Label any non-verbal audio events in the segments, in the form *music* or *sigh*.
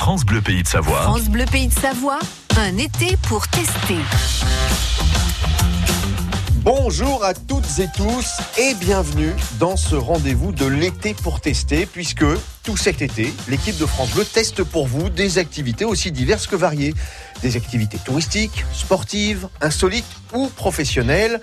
France Bleu Pays de Savoie. France Bleu Pays de Savoie, un été pour tester. Bonjour à toutes et tous et bienvenue dans ce rendez-vous de l'été pour tester puisque tout cet été, l'équipe de France Bleu teste pour vous des activités aussi diverses que variées. Des activités touristiques, sportives, insolites ou professionnelles.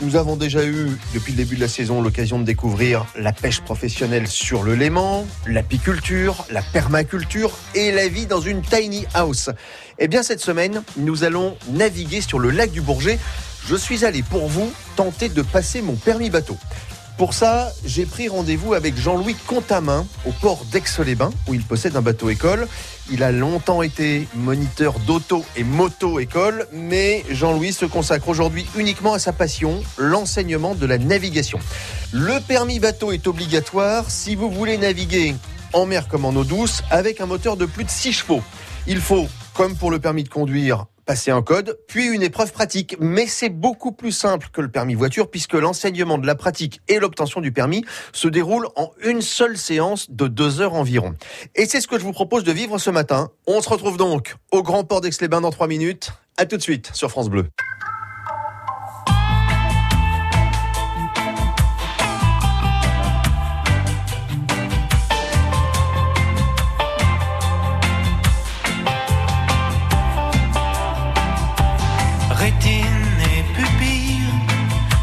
Nous avons déjà eu, depuis le début de la saison, l'occasion de découvrir la pêche professionnelle sur le Léman, l'apiculture, la permaculture et la vie dans une tiny house. Eh bien, cette semaine, nous allons naviguer sur le lac du Bourget. Je suis allé pour vous tenter de passer mon permis bateau. Pour ça, j'ai pris rendez-vous avec Jean-Louis Contamin au port d'Aix-les-Bains, où il possède un bateau école. Il a longtemps été moniteur d'auto et moto-école, mais Jean-Louis se consacre aujourd'hui uniquement à sa passion, l'enseignement de la navigation. Le permis bateau est obligatoire si vous voulez naviguer en mer comme en eau douce avec un moteur de plus de 6 chevaux. Il faut, comme pour le permis de conduire, passer un code, puis une épreuve pratique. Mais c'est beaucoup plus simple que le permis voiture puisque l'enseignement de la pratique et l'obtention du permis se déroulent en une seule séance de deux heures environ. Et c'est ce que je vous propose de vivre ce matin. On se retrouve donc au Grand Port d'Aix-les-Bains dans trois minutes. À tout de suite sur France Bleu.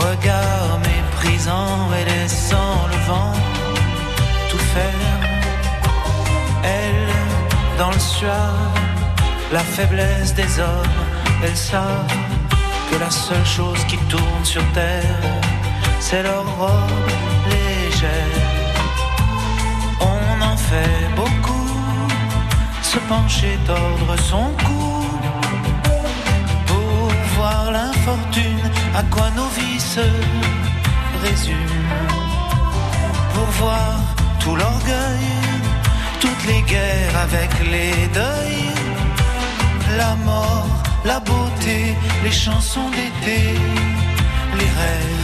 Regard méprisant et laissant le vent tout faire. Elle, dans le suave, la faiblesse des hommes, elles savent que la seule chose qui tourne sur terre, c'est leur robe légère. On en fait beaucoup, se pencher, tordre son cou voir l'infortune, à quoi nos vies se résument. Pour voir tout l'orgueil, toutes les guerres avec les deuils, la mort, la beauté, les chansons d'été, les rêves.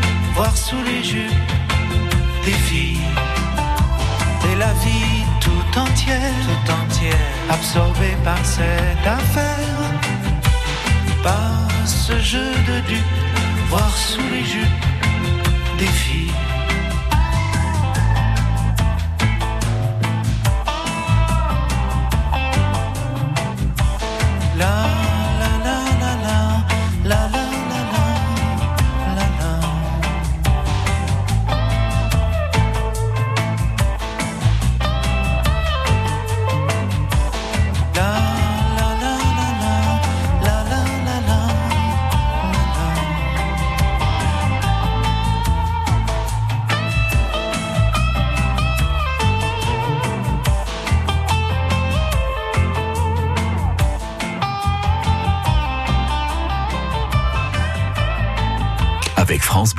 voir sous les jupes des filles et la vie tout entière, tout entière, absorbée par cette affaire, par ce jeu de dupes, voir sous les jupes des filles.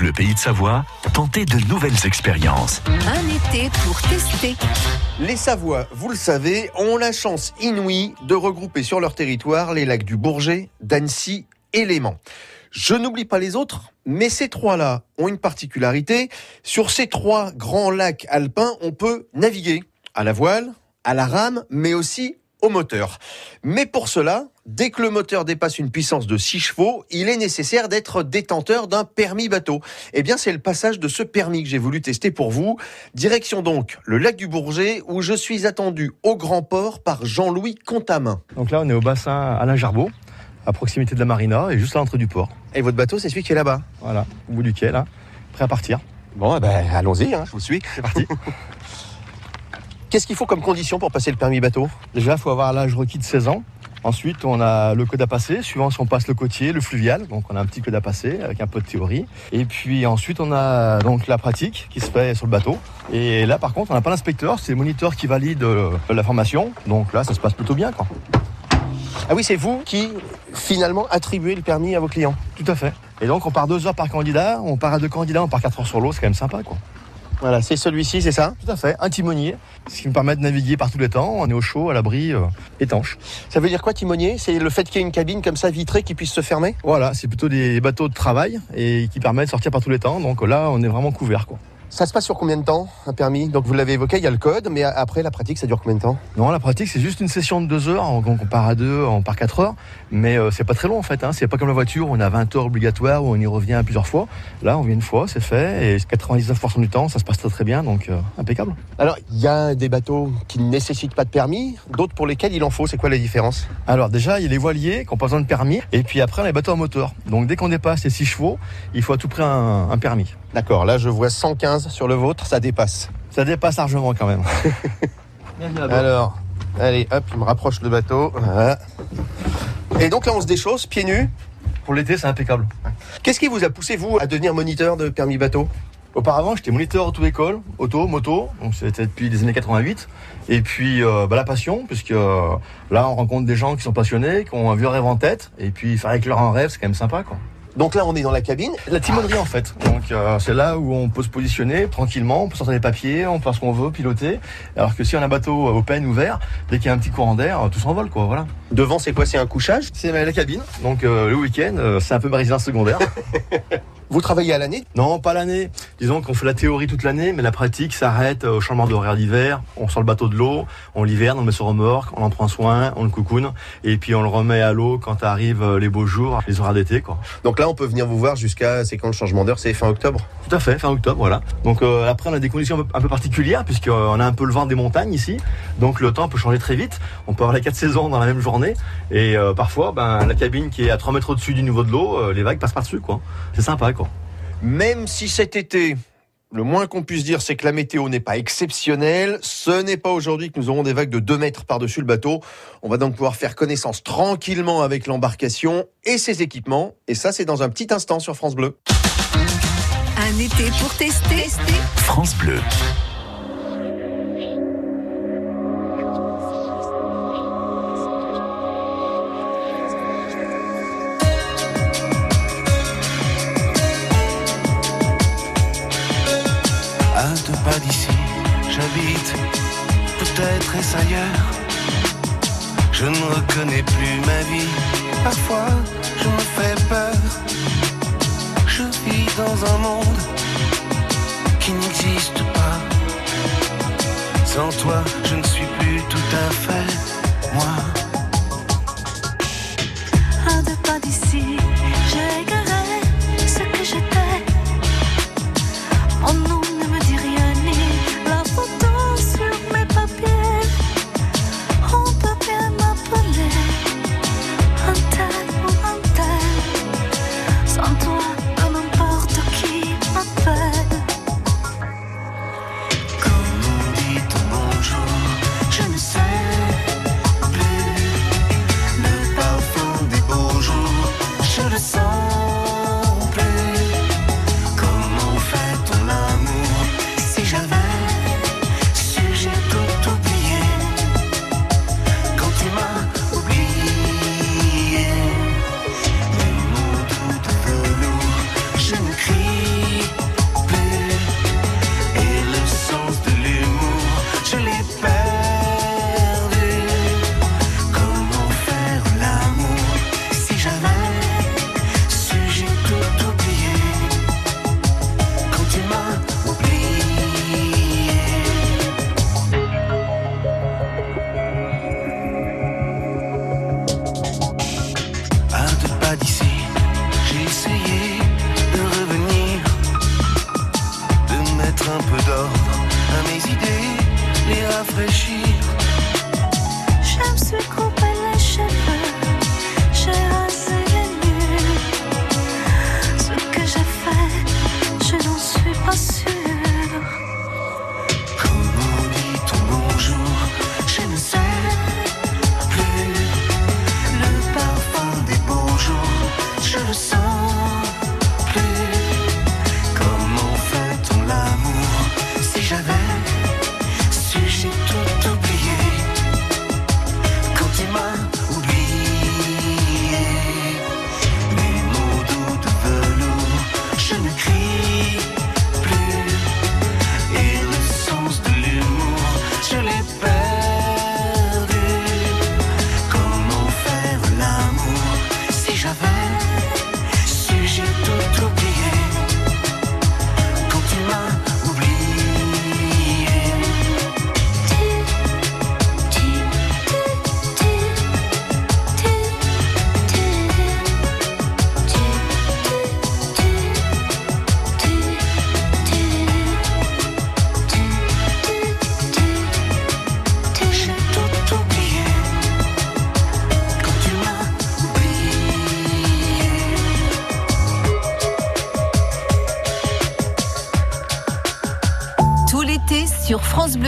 Bleu Pays de Savoie, tentez de nouvelles expériences. Un été pour tester. Les Savoies, vous le savez, ont la chance inouïe de regrouper sur leur territoire les lacs du Bourget, d'Annecy et Léman. Je n'oublie pas les autres, mais ces trois-là ont une particularité. Sur ces trois grands lacs alpins, on peut naviguer à la voile, à la rame, mais aussi au moteur. Mais pour cela, dès que le moteur dépasse une puissance de 6 chevaux, il est nécessaire d'être détenteur d'un permis bateau. Eh bien, c'est le passage de ce permis que j'ai voulu tester pour vous. Direction donc le lac du Bourget, où je suis attendu au grand port par Jean-Louis Contamin. Donc là, on est au bassin Alain Jarbeau, à proximité de la marina et juste à l'entrée du port. Et votre bateau, c'est celui qui est là-bas Voilà, au bout du quai, là, prêt à partir. Bon, eh ben, allons-y, hein, je vous suis. C'est parti. *laughs* Qu'est-ce qu'il faut comme condition pour passer le permis bateau? Déjà, il faut avoir l'âge requis de 16 ans. Ensuite, on a le code à passer, suivant si on passe le côtier, le fluvial. Donc, on a un petit code à passer avec un peu de théorie. Et puis ensuite, on a donc la pratique qui se fait sur le bateau. Et là, par contre, on n'a pas l'inspecteur, c'est le moniteur qui valide euh, la formation. Donc là, ça se passe plutôt bien, quoi. Ah oui, c'est vous qui, finalement, attribuez le permis à vos clients Tout à fait. Et donc, on part deux heures par candidat, on part à deux candidats, on part quatre heures sur l'eau, c'est quand même sympa, quoi. Voilà, c'est celui-ci, c'est ça Tout à fait, un timonier, ce qui me permet de naviguer par tous les temps. On est au chaud, à l'abri, euh, étanche. Ça veut dire quoi, timonier? C'est le fait qu'il y ait une cabine comme ça vitrée qui puisse se fermer? Voilà, c'est plutôt des bateaux de travail et qui permettent de sortir par tous les temps. Donc là, on est vraiment couvert, quoi. Ça se passe sur combien de temps, un permis? Donc vous l'avez évoqué, il y a le code, mais après, la pratique, ça dure combien de temps? Non, la pratique, c'est juste une session de deux heures. Donc on part à deux, on part quatre heures. Mais euh, c'est pas très long, en fait. Hein. C'est pas comme la voiture, on a 20 heures obligatoires, où on y revient plusieurs fois. Là, on vient une fois, c'est fait. Et 99% du temps, ça se passe très très bien. Donc euh, impeccable. Alors, il y a des bateaux qui ne nécessitent pas de permis, d'autres pour lesquels il en faut. C'est quoi la différence? Alors déjà, il y a les voiliers qui ont pas besoin de permis. Et puis après, on a les bateaux à moteur. Donc dès qu'on dépasse les 6 chevaux, il faut à tout prix un, un permis. D'accord, là je vois 115 sur le vôtre, ça dépasse. Ça dépasse largement quand même. Alors, allez, hop, il me rapproche le bateau. Voilà. Et donc là, on se déchausse, pieds nus. Pour l'été, c'est impeccable. Qu'est-ce qui vous a poussé, vous, à devenir moniteur de permis bateau? Auparavant, j'étais moniteur auto-école, auto, moto, donc c'était depuis les années 88. Et puis euh, bah, la passion, puisque euh, là on rencontre des gens qui sont passionnés, qui ont un vieux rêve en tête, et puis faire éclairer un rêve, c'est quand même sympa quoi. Donc là, on est dans la cabine. La timonerie en fait, donc euh, c'est là où on peut se positionner tranquillement, on peut sortir les papiers, on peut faire ce qu'on veut, piloter. Alors que si on a un bateau open, ouvert, dès qu'il y a un petit courant d'air, tout s'envole quoi, voilà. Devant, c'est quoi? C'est un couchage? C'est la cabine, donc euh, le week-end, euh, c'est un peu ma résidence secondaire. *laughs* Vous travaillez à l'année Non, pas l'année. Disons qu'on fait la théorie toute l'année, mais la pratique s'arrête au changement d'horaire d'hiver. On sort le bateau de l'eau, on l'hiverne, on le met sur remorque, on en prend soin, on le coucoune, et puis on le remet à l'eau quand arrivent euh, les beaux jours, les horaires d'été, quoi. Donc là, on peut venir vous voir jusqu'à, c'est quand le changement d'heure? C'est fin octobre? Tout à fait, fin octobre, voilà. Donc euh, après, on a des conditions un peu, un peu particulières, puisqu'on a un peu le vent des montagnes ici, donc le temps peut changer très vite. On peut avoir les quatre saisons dans la même journée, et euh, parfois, ben, la cabine qui est à 3 mètres au-dessus du niveau de l'eau, euh, les vagues passent par-dessus, quoi. C'est sympa, quoi. Même si cet été, le moins qu'on puisse dire, c'est que la météo n'est pas exceptionnelle. Ce n'est pas aujourd'hui que nous aurons des vagues de 2 mètres par-dessus le bateau. On va donc pouvoir faire connaissance tranquillement avec l'embarcation et ses équipements. Et ça, c'est dans un petit instant sur France Bleu. Un été pour tester. France Bleu. Peut-être ailleurs. Je ne reconnais plus ma vie, parfois je me fais peur. Je vis dans un monde qui n'existe pas. Sans toi, je ne suis plus tout à fait moi. À deux pas d'ici, j'ai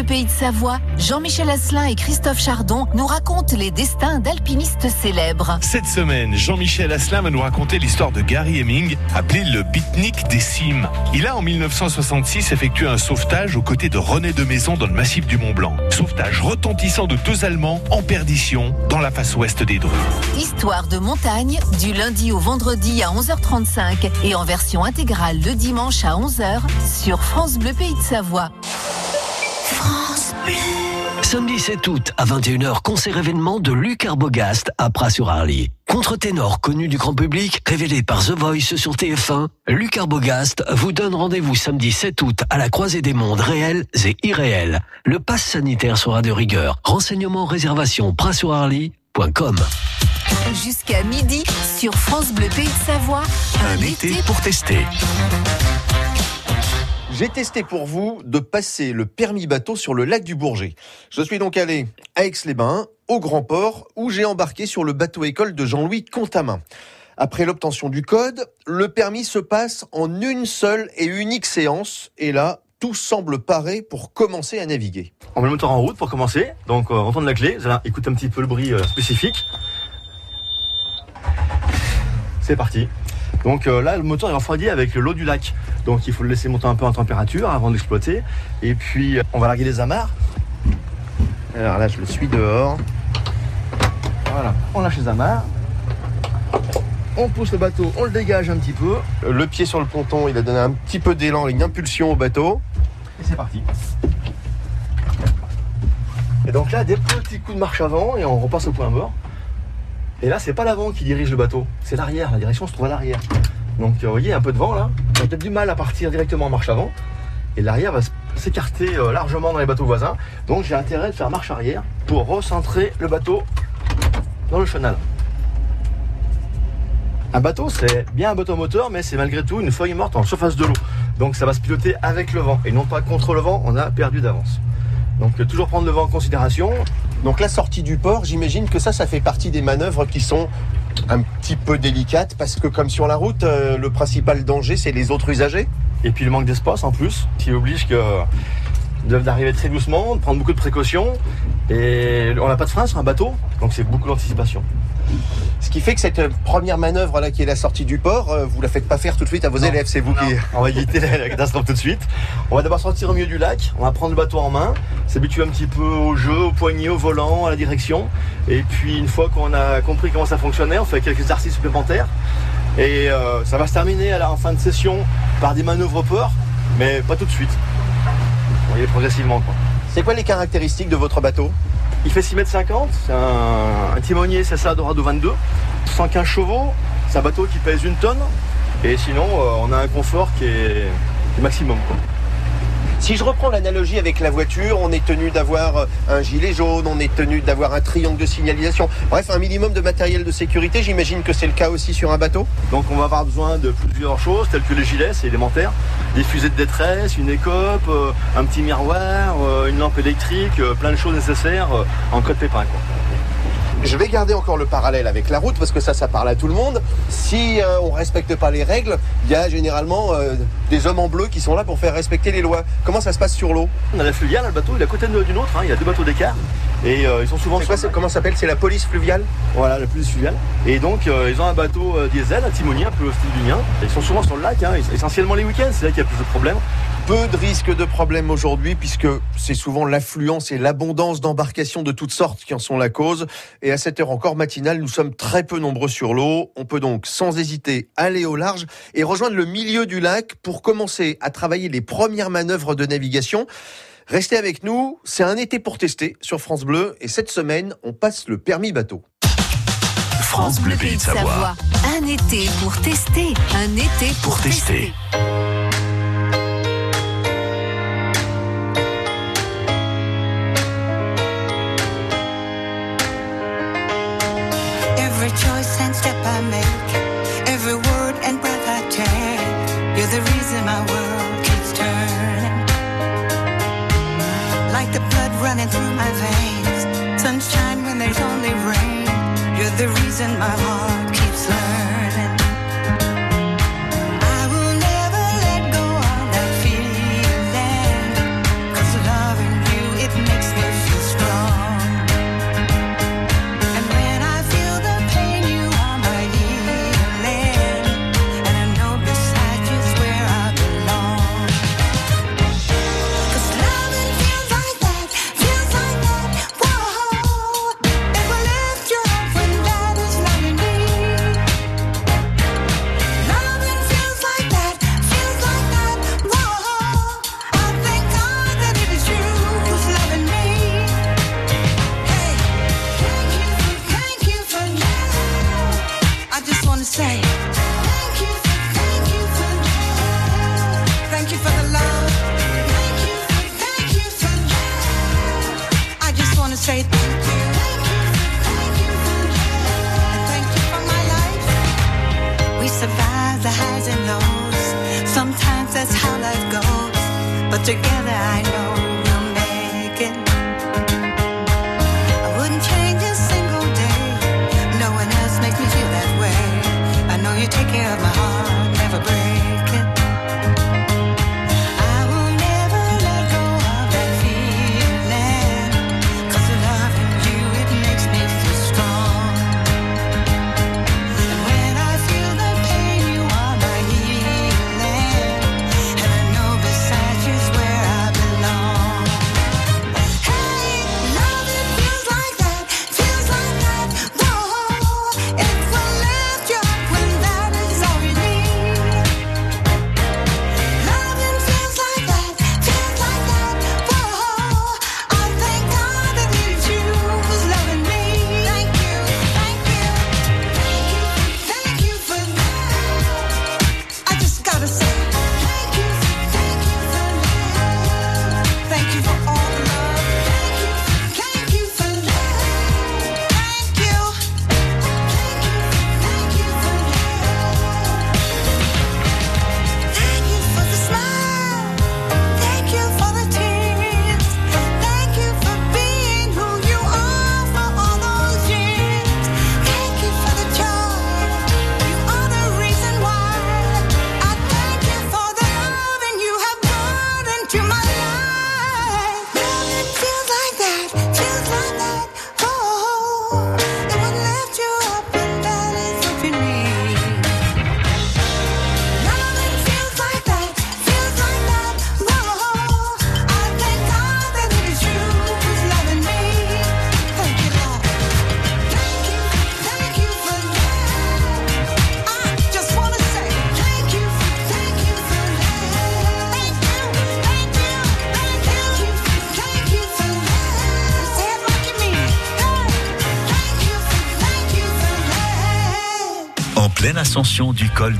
Pays de Savoie, Jean-Michel Asselin et Christophe Chardon nous racontent les destins d'alpinistes célèbres. Cette semaine, Jean-Michel Asselin va nous raconter l'histoire de Gary Hemming, appelé le beatnik des cimes. Il a en 1966 effectué un sauvetage aux côtés de René de Maison dans le massif du Mont Blanc. Sauvetage retentissant de deux Allemands en perdition dans la face ouest des Dreux. Histoire de montagne, du lundi au vendredi à 11h35 et en version intégrale le dimanche à 11h sur France Bleu Pays de Savoie. Samedi 7 août à 21h, concert événement de Luc Arbogast à Pras-sur-Arly. Contre-ténor connu du grand public, révélé par The Voice sur TF1, Luc Arbogast vous donne rendez-vous samedi 7 août à la croisée des mondes réels et irréels. Le pass sanitaire sera de rigueur. Renseignements, réservation, pras-sur-arly.com. Jusqu'à midi sur France Bleu Pays de Savoie. Un été pour tester. J'ai testé pour vous de passer le permis bateau sur le lac du Bourget. Je suis donc allé à Aix-les-Bains, au Grand Port, où j'ai embarqué sur le bateau école de Jean-Louis Contamin. Après l'obtention du code, le permis se passe en une seule et unique séance, et là, tout semble paré pour commencer à naviguer. On met le moteur en route pour commencer. Donc euh, on tourne la clé. Vous allez écouter un petit peu le bruit euh, spécifique. C'est parti. Donc euh, là, le moteur est refroidi avec l'eau du lac. Donc il faut le laisser monter un peu en température avant d'exploiter. Et puis euh, on va larguer les amarres. Alors là, je le suis dehors. Voilà, on lâche les amarres. On pousse le bateau, on le dégage un petit peu. Le pied sur le ponton, il a donné un petit peu d'élan, une impulsion au bateau. Et c'est parti. Et donc là, des petits coups de marche avant et on repasse au point mort. Et là, c'est pas l'avant qui dirige le bateau, c'est l'arrière. La direction se trouve à l'arrière. Donc, euh, vous voyez, un peu de vent là. A peut-être du mal à partir directement en marche avant. Et l'arrière va s'écarter euh, largement dans les bateaux voisins. Donc, j'ai intérêt de faire marche arrière pour recentrer le bateau dans le chenal. Un bateau, c'est bien un bateau moteur, mais c'est malgré tout une feuille morte en surface de l'eau. Donc ça va se piloter avec le vent et non pas contre le vent, on a perdu d'avance. Donc euh, toujours prendre le vent en considération. Donc la sortie du port, j'imagine que ça, ça fait partie des manœuvres qui sont un petit peu délicates parce que comme sur la route, euh, le principal danger, c'est les autres usagers. Et puis le manque d'espace en plus, qui oblige que d'arriver très doucement, de prendre beaucoup de précautions. Et on n'a pas de frein sur un bateau, donc c'est beaucoup d'anticipation. Ce qui fait que cette première manœuvre là qui est la sortie du port, euh, vous la faites pas faire tout de suite à vos Non. élèves, c'est vous Non, qui. On va éviter la, catastrophe tout de suite. On va d'abord sortir au milieu du lac, on va prendre le bateau en main, s'habituer un petit peu au jeu, au poignet, au volant, à la direction. Et puis une fois qu'on a compris comment ça fonctionnait, on fait quelques exercices supplémentaires. Et euh, ça va se terminer à la en fin de session par des manœuvres au port, mais pas tout de suite. On y progressivement. Quoi. C'est quoi les caractéristiques de votre bateau? Il fait 6 mètres 50, c'est un, un timonier CSA Dorado 22, 115 chevaux, c'est un bateau qui pèse une tonne, et sinon euh, on a un confort qui est, qui est maximum. Quoi. Si je reprends l'analogie avec la voiture, on est tenu d'avoir euh, un gilet jaune, on est tenu d'avoir un triangle de signalisation, bref, un minimum de matériel de sécurité. J'imagine que c'est le cas aussi sur un bateau. Donc on va avoir besoin de plusieurs choses, telles que les gilets, c'est élémentaire, des fusées de détresse, une écope, euh, un petit miroir, euh, une lampe électrique, plein de choses nécessaires en cas de pépin. Je vais garder encore le parallèle avec la route parce que ça, ça parle à tout le monde. Si euh, on respecte pas les règles, il y a généralement euh, des hommes en bleu qui sont là pour faire respecter les lois. Comment ça se passe sur l'eau? On a la fluviale, le bateau il est à côté d'une autre, hein, il y a deux bateaux d'écart, et euh, ils sont souvent quoi. Comment ça s'appelle? C'est la police fluviale? Voilà, le plus fluvial. Et donc, euh, ils ont un bateau diesel, un timonier, un peu mien. Ils sont souvent sur le lac, hein, essentiellement les week-ends, c'est là qu'il y a plus de problèmes. Peu de risques de problème aujourd'hui puisque c'est souvent l'affluence et l'abondance d'embarcations de toutes sortes qui en sont la cause. Et à cette heure encore matinale, nous sommes très peu nombreux sur l'eau. On peut donc sans hésiter aller au large et rejoindre le milieu du lac pour commencer à travailler les premières manœuvres de navigation. Restez avec nous, c'est un été pour tester sur France Bleu et cette semaine, on passe le permis bateau. France Bleu Pays de Savoie. Un été pour tester. Un été pour, Pour tester.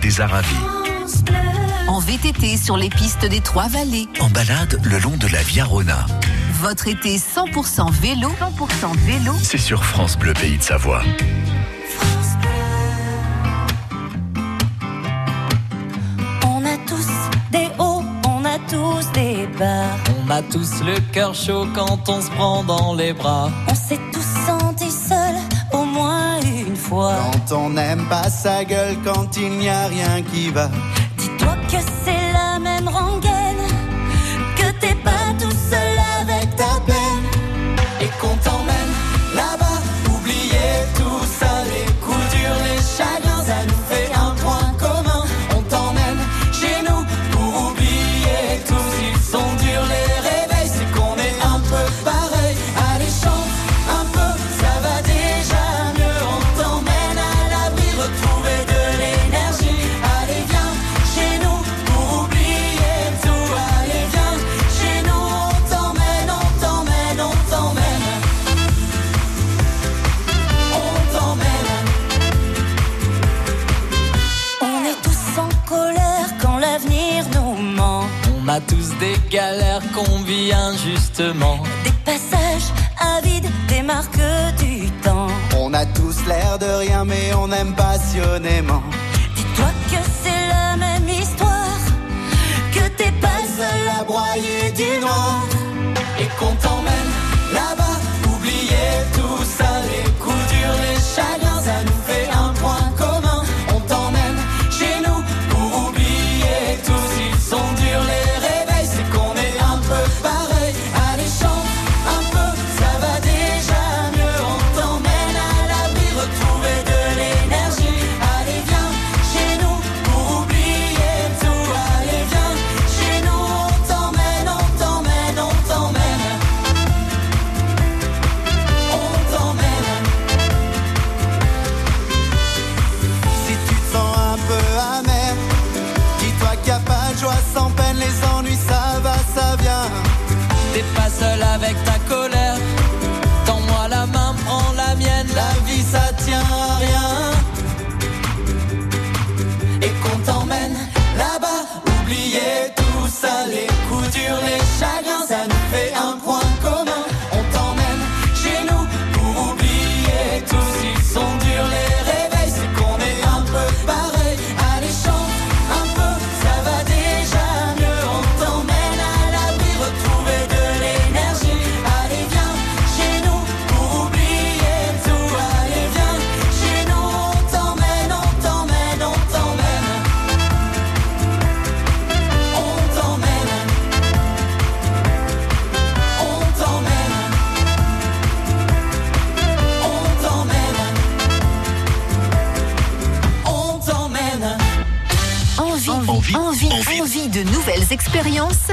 des Arabies. En VTT sur les pistes des Trois-Vallées. En balade le long de la Via Rona. Votre été 100% vélo. 100% vélo. C'est sur France Bleu Pays de Savoie. On a tous des hauts, on a tous des bas. On a tous le cœur chaud quand on se prend dans les bras. on n'aime pas sa gueule quand il n'y a rien qui va. sans peine, les ennuis, ça va, ça vient. T'es pas seul avec ta colère. Tends-moi la main, prends la mienne. La vie, ça tient à rien. Et qu'on t'emmène là-bas, oubliez tout ça, de nouvelles expériences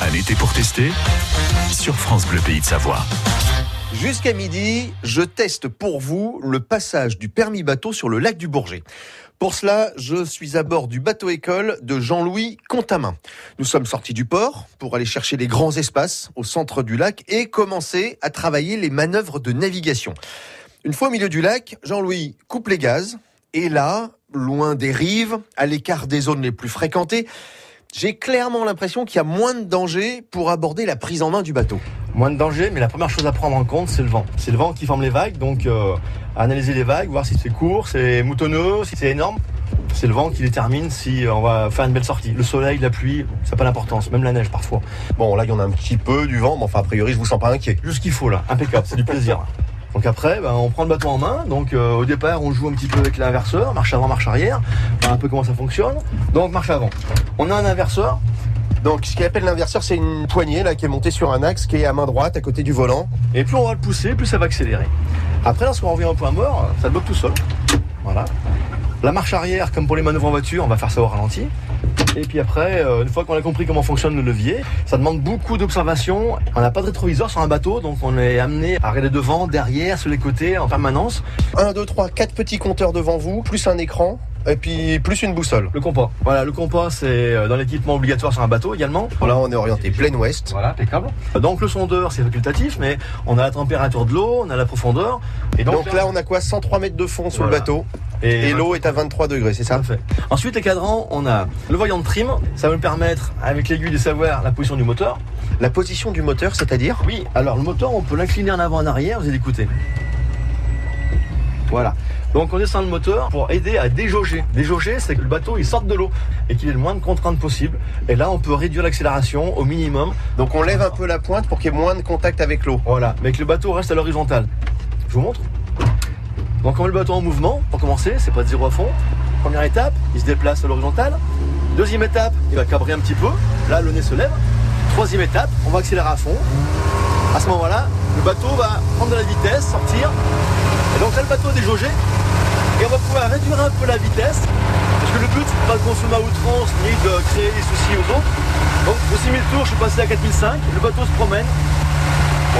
Un été pour tester sur France Bleu Pays de Savoie. Jusqu'à midi, je teste pour vous le passage du permis bateau sur le lac du Bourget. Pour cela, je suis à bord du bateau école de Jean-Louis Contamin. Nous sommes sortis du port pour aller chercher les grands espaces au centre du lac et commencer à travailler les manœuvres de navigation. Une fois au milieu du lac, Jean-Louis coupe les gaz et là, loin des rives, à l'écart des zones les plus fréquentées, j'ai clairement l'impression qu'il y a moins de danger pour aborder la prise en main du bateau. Moins de danger, mais la première chose à prendre en compte, c'est le vent. C'est le vent qui forme les vagues, donc euh, analyser les vagues, voir si c'est court, c'est moutonneux, si c'est énorme. C'est le vent qui détermine si on va faire une belle sortie. Le soleil, la pluie, ça n'a pas d'importance, même la neige parfois. Bon, là, il y en a un petit peu du vent, mais enfin, a priori, je vous sens pas inquiet. Juste ce qu'il faut là, impeccable, c'est du plaisir. *laughs* Donc après, ben, on prend le bateau en main. Donc euh, au départ, on joue un petit peu avec l'inverseur, marche avant, marche arrière, voir un peu comment ça fonctionne. Donc marche avant. On a un inverseur. Donc, ce qu'il appelle l'inverseur, c'est une poignée là qui est montée sur un axe qui est à main droite à côté du volant. Et plus on va le pousser, plus ça va accélérer. Après, lorsqu'on revient au point mort, ça le bloque tout seul. Voilà. La marche arrière, comme pour les manœuvres en voiture, on va faire ça au ralenti. Et puis après, euh, une fois qu'on a compris comment fonctionne le levier, ça demande beaucoup d'observation. On n'a pas de rétroviseur sur un bateau, donc on est amené à regarder devant, derrière, sur les côtés, en permanence. 1, 2, 3, 4 petits compteurs devant vous, plus un écran, et puis plus une boussole. Le compas. Voilà, le compas, c'est euh, dans l'équipement obligatoire sur un bateau également. Là, on est orienté plein ouest. Voilà, impeccable. Donc le sondeur, c'est facultatif, mais on a la température de l'eau, on a la profondeur. Et Donc là, on a quoi? 103 mètres de fond sur Voilà. le bateau. Et, l'eau est à 23 degrés, c'est ça? Parfait. Ensuite, les cadrans, on a le voyant de trim. Ça va nous permettre, avec l'aiguille, de savoir la position du moteur. La position du moteur, c'est-à-dire? Oui, alors le moteur, on peut l'incliner en avant, en arrière, vous allez écouter. Voilà. Donc on descend le moteur pour aider à déjauger. Déjauger, c'est que le bateau il sorte de l'eau et qu'il ait le moins de contraintes possible. Et là, on peut réduire l'accélération au minimum. Donc on lève un peu la pointe pour qu'il y ait moins de contact avec l'eau. Voilà, mais que le bateau reste à l'horizontale. Je vous montre. Donc on met le bateau en mouvement, pour commencer, c'est pas de zéro à fond. Première étape, il se déplace à l'horizontale. Deuxième étape, il va cabrer un petit peu. Là, le nez se lève. Troisième étape, on va accélérer à fond. À ce moment-là, le bateau va prendre de la vitesse, sortir. Et donc là, le bateau est déjaugé. On va pouvoir réduire un peu la vitesse. Parce que le but, c'est de pas le consommer à outrance ni de créer des soucis aux autres. Donc de 6000 tours, je suis passé à 4005. Le bateau se promène.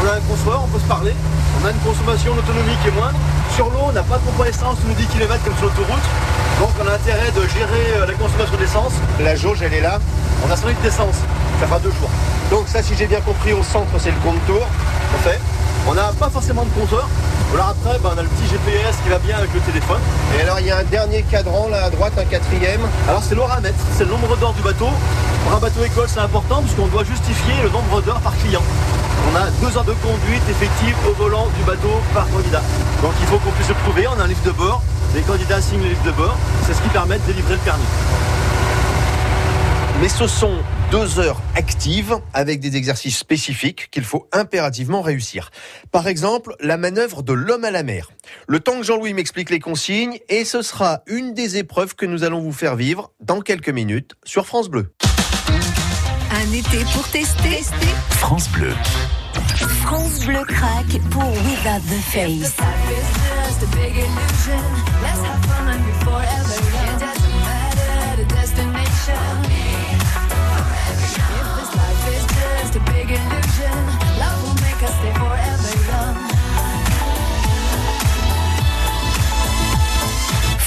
On a un confort, on peut se parler. On a une consommation d'autonomie qui est moindre. Sur l'eau, on n'a pas de pompe à essence tous les 10 km comme sur l'autoroute. Donc on a intérêt de gérer euh, la consommation d'essence. La jauge, elle est là. On a 100 litres d'essence. Ça fera deux jours. Donc ça, si j'ai bien compris, au centre, c'est le compte tour. Parfait. On n'a pas forcément de compteur. Alors après, ben, on a le petit GPS qui va bien avec le téléphone. Et alors, il y a un dernier cadran là à droite, un quatrième. Alors c'est l'oramètre, c'est le nombre d'heures du bateau. Pour un bateau école, c'est important puisqu'on doit justifier le nombre d'heures par client. On a deux heures de conduite effective au volant du bateau par candidat. Donc il faut qu'on puisse le prouver. On a un livre de bord. Les candidats signent le livre de bord. C'est ce qui permet de délivrer le permis. Mais ce sont deux heures actives avec des exercices spécifiques qu'il faut impérativement réussir. Par exemple, la manœuvre de l'homme à la mer. Le temps que Jean-Louis m'explique les consignes et ce sera une des épreuves que nous allons vous faire vivre dans quelques minutes sur France Bleu. Un été pour tester. France Bleu. France Bleu craque pour Without the Face.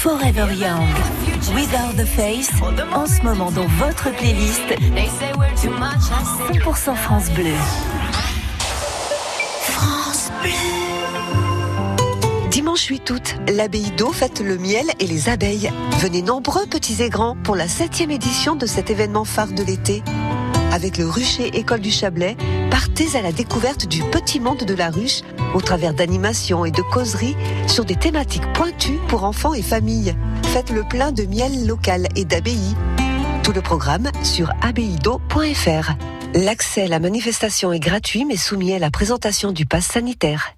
Forever Young, Without the Face, en ce moment dans votre playlist 100% France Bleu. France Dimanche 8 août, l'abbaye d'eau fête le miel et les abeilles. Venez nombreux petits et grands pour la septième édition de cet événement phare de l'été. Avec le rucher École du Chablais, partez à la découverte du petit monde de la ruche au travers d'animations et de causeries sur des thématiques pointues pour enfants et familles. Faites le plein de miel local et d'abbayes. Tout le programme sur abbayedo.fr. L'accès à la manifestation est gratuit mais soumis à la présentation du pass sanitaire.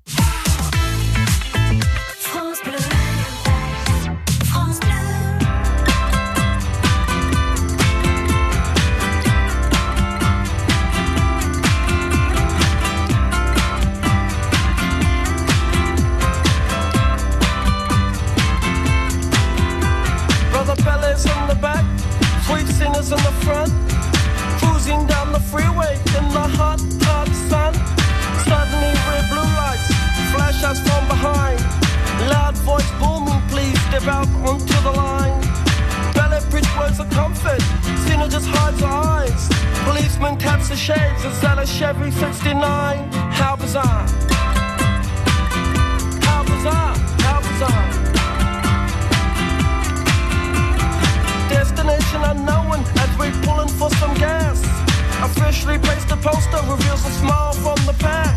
Freshly placed a poster reveals a smile from the pack.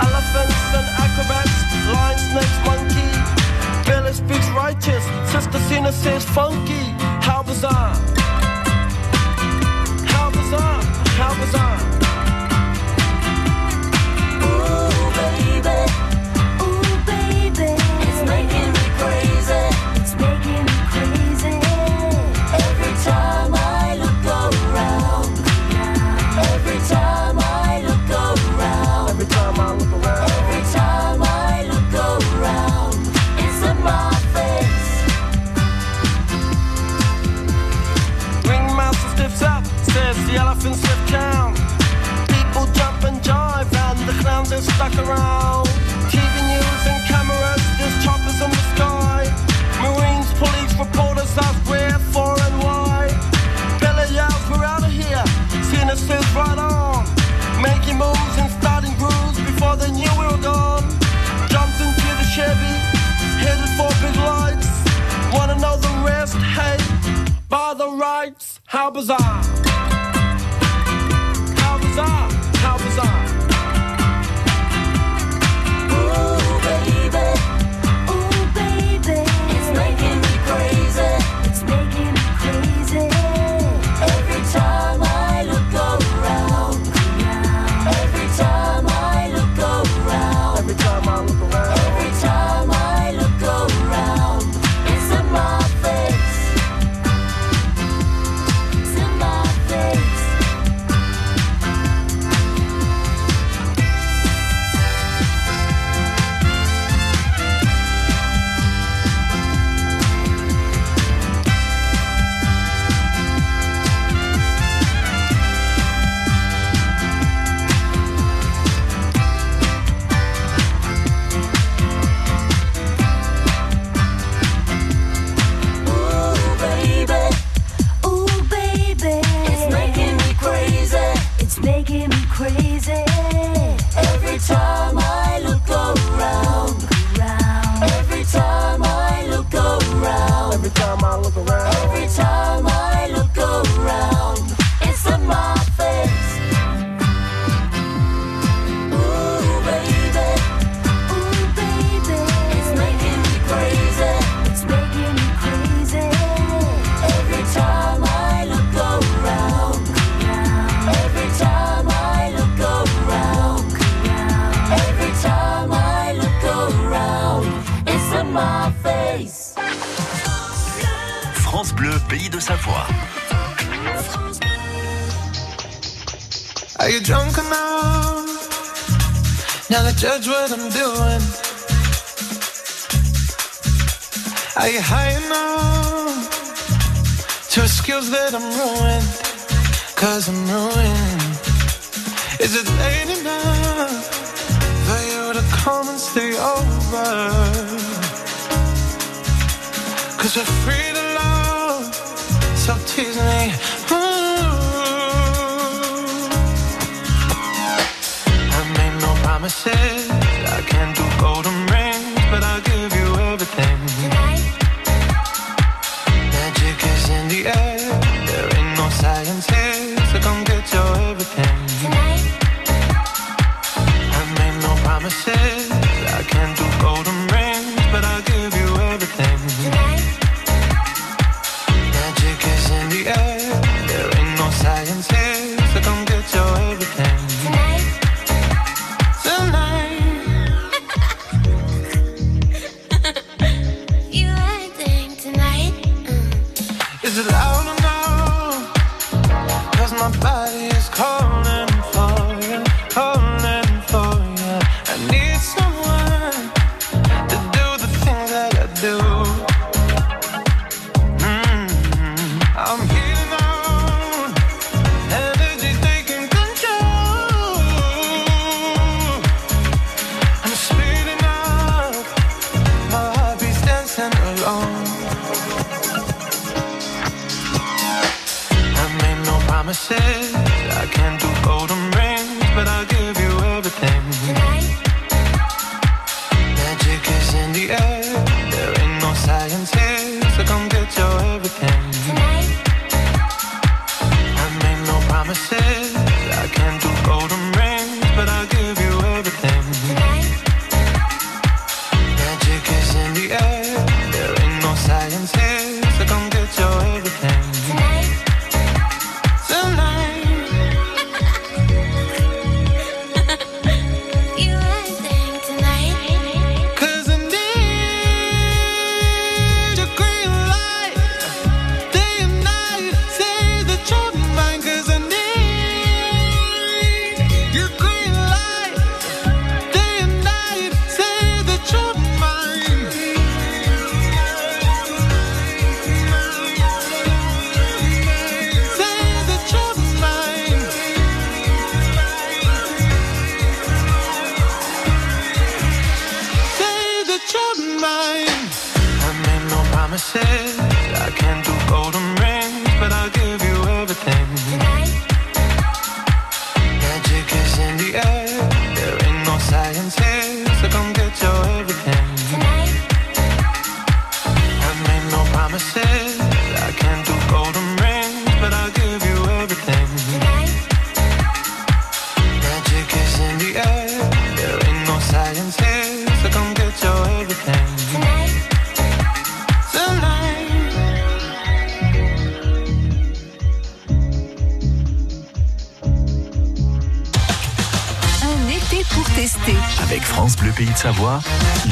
Elephants and acrobats, lion, snakes, monkey. Billy speaks righteous, Sister Cena says funky. How bizarre. How bizarre, how bizarre. 啊。that I'm ruined, cause I'm ruined. Is it late enough for you to come and stay over? Cause we're free to love, so tease me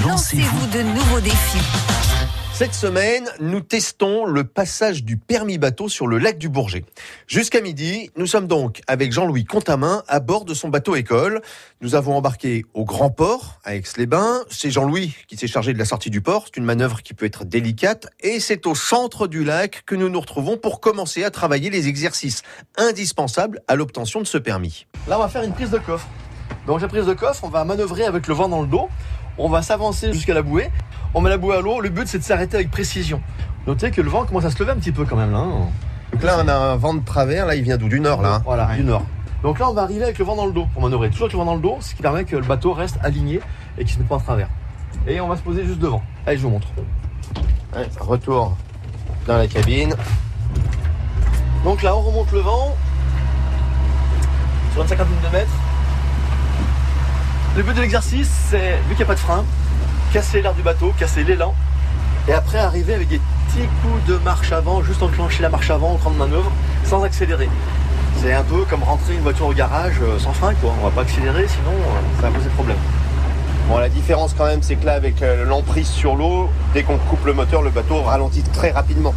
lancez-vous. De nouveaux défis. Cette semaine, nous testons le passage du permis bateau sur le lac du Bourget. Jusqu'à midi, nous sommes donc avec Jean-Louis Contamin à bord de son bateau école. Nous avons embarqué au Grand Port, à Aix-les-Bains. C'est Jean-Louis qui s'est chargé de la sortie du port. C'est une manœuvre qui peut être délicate. Et c'est au centre du lac que nous nous retrouvons pour commencer à travailler les exercices indispensables à l'obtention de ce permis. Là, on va faire une prise de coffre. Donc, la prise de coffre, on va manœuvrer avec le vent dans le dos. On va s'avancer jusqu'à la bouée. On met la bouée à l'eau. Le but, c'est de s'arrêter avec précision. Notez que le vent commence à se lever un petit peu quand même là. hein. Donc là, on a un vent de travers. Là, il vient d'où? Du nord, là. hein Voilà, du nord. Donc là, on va arriver avec le vent dans le dos pour manœuvrer. Toujours avec le vent dans le dos, ce qui permet que le bateau reste aligné et qu'il se mette pas en travers. Et on va se poser juste devant. Allez, je vous montre. Ouais, retour dans la cabine. Donc là, on remonte le vent sur une cinquantaine de mètres. Le but de l'exercice, c'est, vu qu'il n'y a pas de frein, casser l'air du bateau, casser l'élan, et après arriver avec des petits coups de marche avant, juste enclencher la marche avant, en grande manœuvre, sans accélérer. C'est un peu comme rentrer une voiture au garage euh, sans frein, quoi. On va pas accélérer, sinon euh, ça va poser problème. Bon, la différence quand même, c'est que là, avec euh, l'emprise sur l'eau, dès qu'on coupe le moteur, le bateau ralentit très rapidement.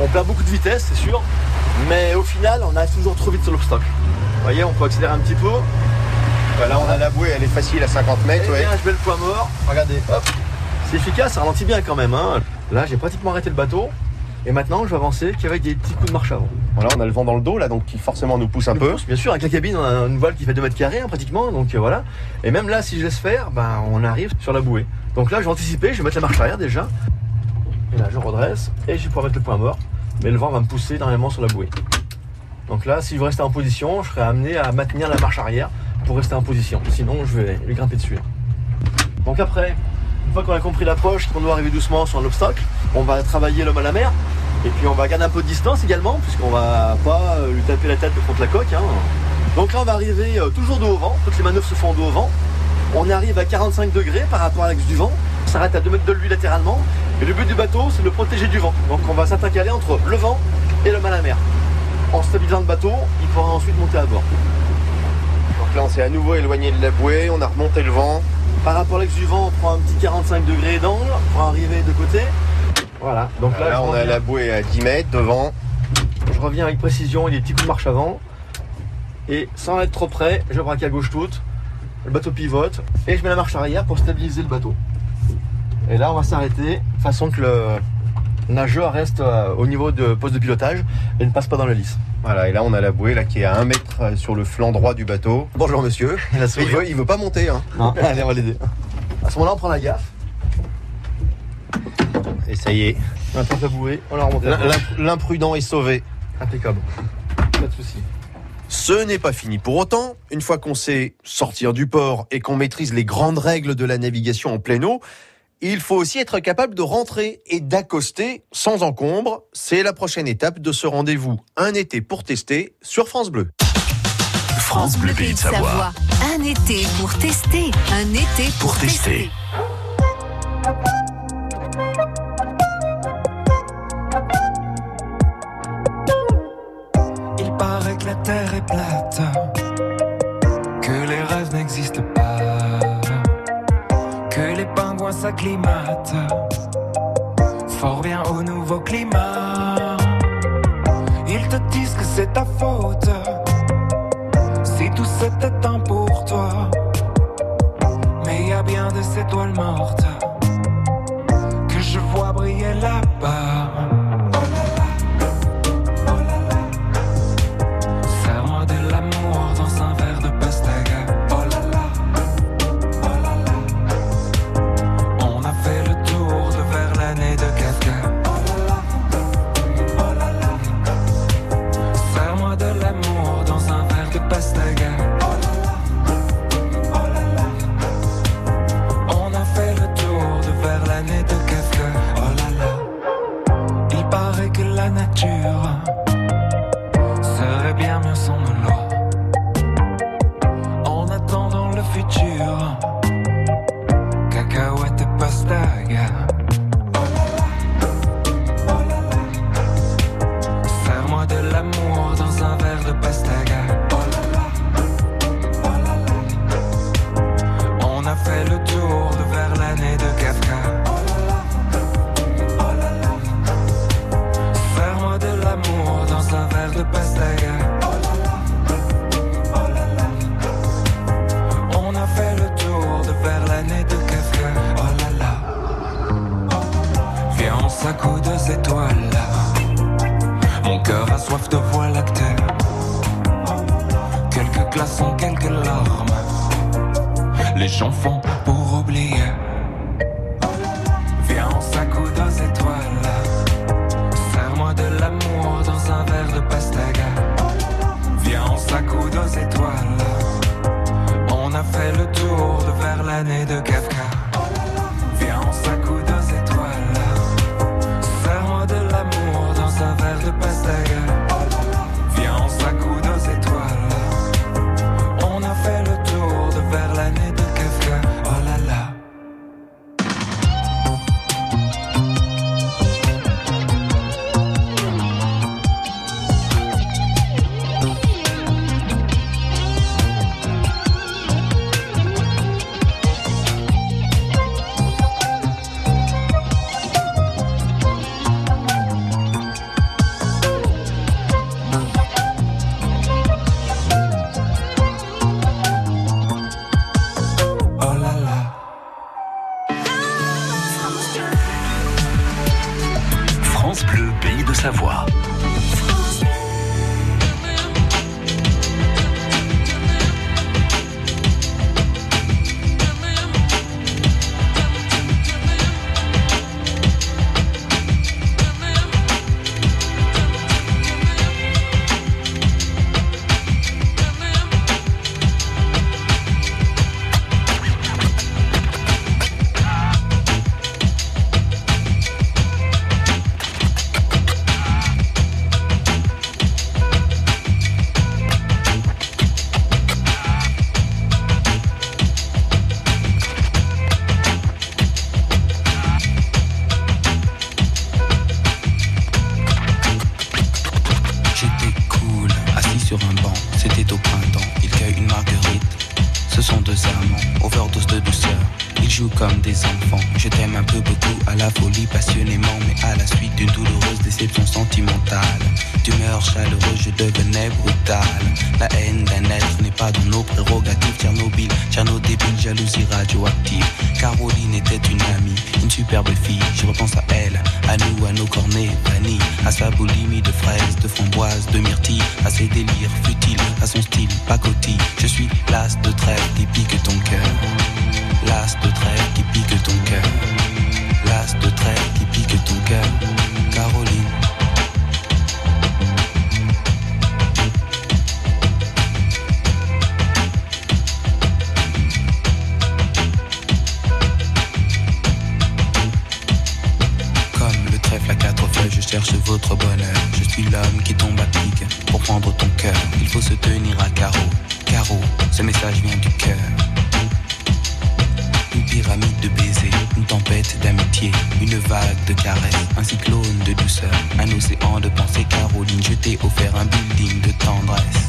On perd beaucoup de vitesse, c'est sûr, mais au final, on arrive toujours trop vite sur l'obstacle. Vous voyez, on peut accélérer un petit peu. Bah, là, on a la bouée, elle est facile à 50 mètres. Eh ouais. bien, je mets le poids mort. Regardez, hop. C'est efficace, ça ralentit bien quand même. hein. Là, j'ai pratiquement arrêté le bateau. Et maintenant, je vais avancer qu'avec des petits coups de marche avant. Voilà, on a le vent dans le dos, là, donc qui forcément nous pousse un peu. Bien sûr, avec la cabine, on a une voile qui fait 2 mètres carrés hein, pratiquement. Donc euh, voilà. Et même là, si je laisse faire, ben, on arrive sur la bouée. Donc là, je vais anticiper, je vais mettre la marche arrière déjà. Et là, je redresse et je vais pouvoir mettre le point mort. Mais le vent va me pousser énormément sur la bouée. Donc là, si je veux rester en position, je serai amené à maintenir la marche arrière rester en position. Sinon, je vais lui grimper dessus. Donc après, une fois qu'on a compris l'approche, qu'on doit arriver doucement sur un obstacle, on va travailler l'homme à la mer. Et puis on va garder un peu de distance également, puisqu'on va pas euh, lui taper la tête contre la coque. hein. Donc là, on va arriver euh, toujours dos au vent. Toutes les manœuvres se font dos au vent. On arrive à 45 degrés par rapport à l'axe du vent. On s'arrête à 2 mètres de lui latéralement. Et le but du bateau, c'est de le protéger du vent. Donc on va s'intercaler entre le vent et l'homme à mer. En stabilisant le bateau, il pourra ensuite monter à bord. Donc là, on s'est à nouveau éloigné de la bouée, on a remonté le vent. Par rapport à l'axe du vent, on prend un petit 45 degrés d'angle pour arriver de côté. Voilà. Donc là, Là, on a la bouée à 10 mètres devant. Je reviens avec précision et des petits coups de marche avant. Et sans être trop près, je braque à gauche toute. Le bateau pivote. Et je mets la marche arrière pour stabiliser le bateau. Et là, on va s'arrêter, façon que le nageur reste euh, au niveau de poste de pilotage et ne passe pas dans la lisse. Voilà, et là, on a la bouée là, qui est à 1 mètre euh, sur le flanc droit du bateau. Bonjour, monsieur. *laughs* Il, veut, il veut pas monter. Hein. Non, *laughs* allez, on va l'aider. À ce moment-là, on prend la gaffe. Et ça y est. On attrape la bouée, on la remonte. L'imprudent est sauvé. Impeccable. Pas de soucis. Ce n'est pas fini pour autant. Une fois qu'on sait sortir du port et qu'on maîtrise les grandes règles de la navigation en pleine eau, il faut aussi être capable de rentrer et d'accoster sans encombre. C'est la prochaine étape de ce rendez-vous. Un été pour tester sur France Bleu. France Bleu Pays de Savoie. Un été pour tester. Un été pour, Pour tester. Fort bien au nouveau climat. Ils te disent que c'est ta faute, si tout c'était un pour toi. Mais y a bien des étoiles mortes de Savoie. Bonheur. Je suis l'homme qui tombe à pic pour prendre ton cœur. Il faut se tenir à carreau. Carreau, ce message vient du cœur. Une pyramide de baisers, une tempête d'amitié, une vague de caresses, un cyclone de douceur, un océan de pensée. Caroline, je t'ai offert un building de tendresse.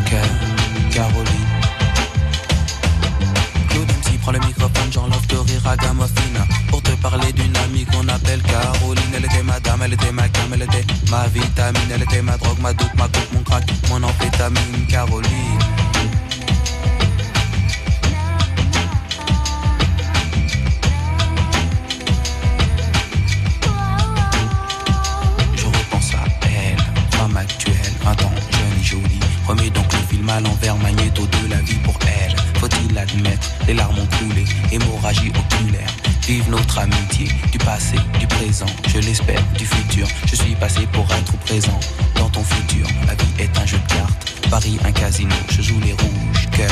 Caroline. Claude MC prend le microphone, j'enlève de rire à Gamophine Pour te parler d'une amie qu'on appelle Caroline. Elle était ma dame, elle était ma cam, elle était ma vitamine. Elle était ma drogue, ma doute, ma coupe, mon crack, mon amphétamine Caroline du passé, du présent, je l'espère, du futur. Je suis passé pour être présent dans ton futur. La vie est un jeu de cartes, Paris un casino. Je joue les rouges, cœur,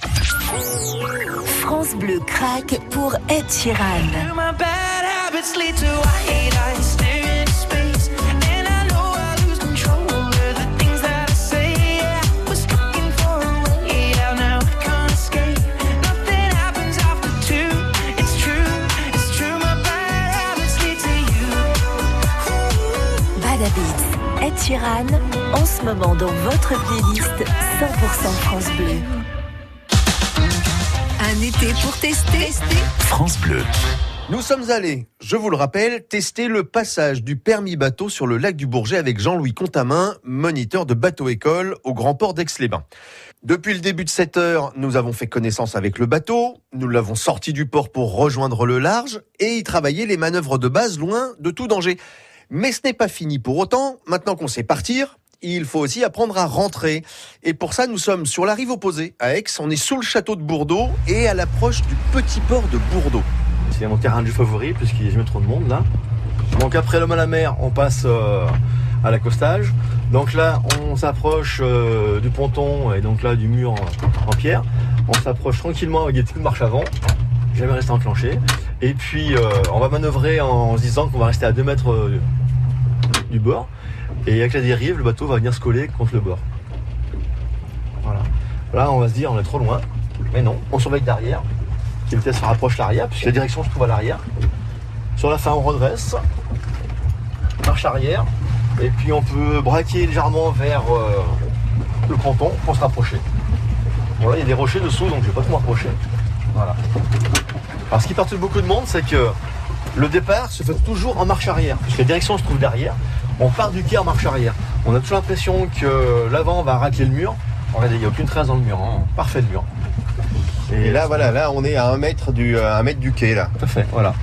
France Bleu craque pour Ed Sheeran. Bad Habits, Ed Sheeran, en ce moment dans votre playlist 100% France Bleu. Un été pour tester. France Bleu. Nous sommes allés, je vous le rappelle, tester le passage du permis bateau sur le lac du Bourget avec Jean-Louis Contamin, moniteur de bateau-école au grand port d'Aix-les-Bains. Depuis le début de cette heure, nous avons fait connaissance avec le bateau, nous l'avons sorti du port pour rejoindre le large et y travailler les manœuvres de base loin de tout danger. Mais ce n'est pas fini pour autant, maintenant qu'on sait partir, il faut aussi apprendre à rentrer. Et pour ça, nous sommes sur la rive opposée, à Aix. On est sous le château de Bourdeau et à l'approche du petit port de Bourdeau. C'est mon terrain jeu favori puisqu'il n'y a jamais trop de monde là. Donc après l'homme à la mer, on passe euh, à l'accostage. Donc là, on s'approche euh, du ponton et donc là du mur en, en pierre. On s'approche tranquillement avec des petites marches avant. Jamais rester enclenché. Et puis euh, on va manœuvrer en, se disant qu'on va rester à 2 mètres du bord. Et avec la dérive, le bateau va venir se coller contre le bord. Voilà. Là, on va se dire, on est trop loin. Mais non, on surveille derrière. Quelle vitesse se rapproche l'arrière, puisque la direction se trouve à l'arrière. Sur la fin, on redresse. Marche arrière. Et puis on peut braquer légèrement vers euh, le ponton pour se rapprocher. Voilà, il y a des rochers dessous, donc je vais pas trop m'approcher. Voilà. Alors ce qui perturbe beaucoup de monde, c'est que le départ se fait toujours en marche arrière, puisque la direction se trouve derrière. On part du quai en marche arrière. On a toujours l'impression que l'avant va racler le mur. Regardez, il n'y a aucune trace dans le mur. hein. Parfait le mur. Et là, voilà, là, on est à un mètre du, un mètre du quai, là. Tout à fait, voilà.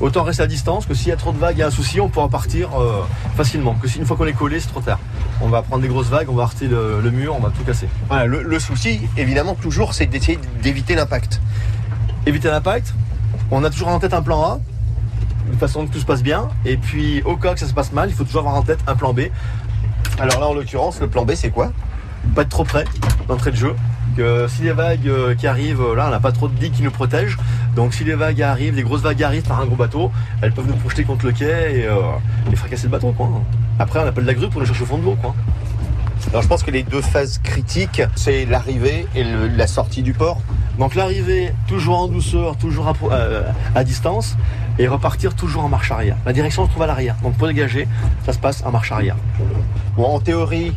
Autant rester à distance que s'il y a trop de vagues et un souci, on pourra partir euh, facilement. Que si une fois qu'on est collé, c'est trop tard. On va prendre des grosses vagues, on va heurter le, le mur, on va tout casser. Voilà, le, le souci, évidemment, toujours, c'est d'essayer d'éviter l'impact. Éviter l'impact, on a toujours en tête un plan A, de façon que tout se passe bien. Et puis, au cas que ça se passe mal, il faut toujours avoir en tête un plan B. Alors là, en l'occurrence, le plan B, c'est quoi? Pas être trop près d'entrée de jeu. Que si les vagues euh, qui arrivent, euh, là, on n'a pas trop de digues qui nous protègent. Donc, si les vagues arrivent, les grosses vagues arrivent par un gros bateau, elles peuvent nous projeter contre le quai et, euh, et fracasser le bateau, quoi. Après, on appelle la grue pour nous chercher au fond de l'eau, quoi. Alors, je pense que les deux phases critiques, c'est l'arrivée et le- la sortie du port. Donc l'arrivée, toujours en douceur, toujours euh, à distance, et repartir toujours en marche arrière. La direction se trouve à l'arrière. Donc pour dégager, ça se passe en marche arrière. Bon, en théorie,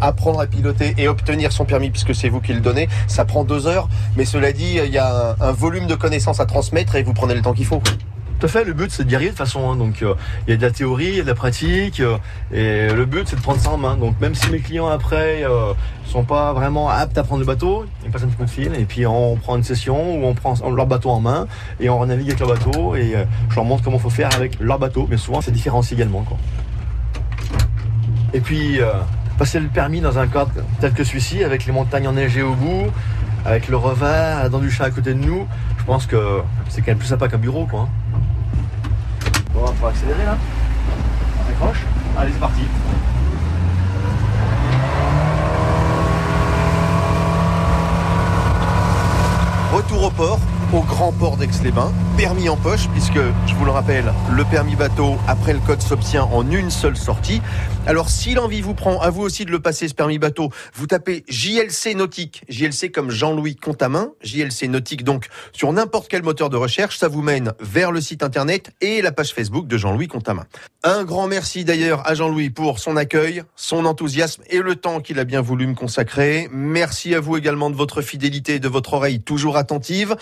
apprendre à piloter et obtenir son permis, puisque c'est vous qui le donnez, ça prend deux heures. Mais cela dit, il y a un, volume de connaissances à transmettre et vous prenez le temps qu'il faut. Tout à fait, le but c'est d'y arriver de façon. hein. Donc euh, il y a de la théorie, il y a de la pratique, euh, et le but c'est de prendre ça en main. Donc même si mes clients après euh, sont pas vraiment aptes à prendre le bateau, ils passent un petit coup de fil et puis on prend une session où on prend leur bateau en main et on navigue avec leur bateau et euh, je leur montre comment faut faire avec leur bateau. Mais souvent c'est différencié également. Et puis passer le permis dans un cadre tel que celui-ci, avec les montagnes enneigées au bout, avec le revers, la dent du chat à côté de nous, je pense que c'est quand même plus sympa qu'un bureau. Quoi, hein. Bon, on va accélérer là. On accroche. Allez, c'est parti. Retour au port, au grand port d'Aix-les-Bains, permis en poche, puisque, je vous le rappelle, le permis bateau, après le code, s'obtient en une seule sortie. Alors, si l'envie vous prend, à vous aussi de le passer, ce permis bateau, vous tapez JLC Nautique, JLC comme Jean-Louis Contamin, JLC Nautique, donc, sur n'importe quel moteur de recherche, ça vous mène vers le site internet et la page Facebook de Jean-Louis Contamin. Un grand merci d'ailleurs à Jean-Louis pour son accueil, son enthousiasme et le temps qu'il a bien voulu me consacrer. Merci à vous également de votre fidélité et de votre oreille toujours attentive.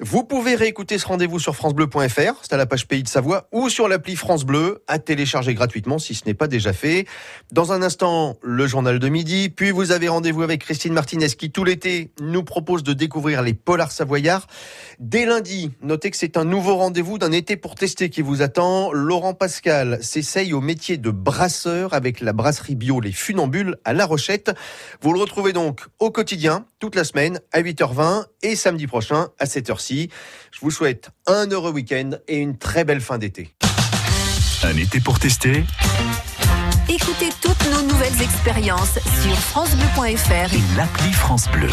Vous pouvez réécouter ce rendez-vous sur francebleu.fr, c'est à la page Pays de Savoie, ou sur l'appli France Bleu, à télécharger gratuitement si ce n'est pas déjà fait. Dans un instant, le journal de midi, puis vous avez rendez-vous avec Christine Martinez qui, tout l'été, nous propose de découvrir les polars savoyards. Dès lundi, notez que c'est un nouveau rendez-vous d'un été pour tester qui vous attend. Laurent Pascal s'essaye au métier de brasseur avec la brasserie bio Les Funambules à La Rochette. Vous le retrouvez donc au quotidien, toute la semaine, à 8h20 et samedi prochain à 7h6. Je vous souhaite un heureux week-end et une très belle fin d'été. Un été pour tester Écoutez toutes nos nouvelles expériences sur francebleu.fr et l'appli France Bleu.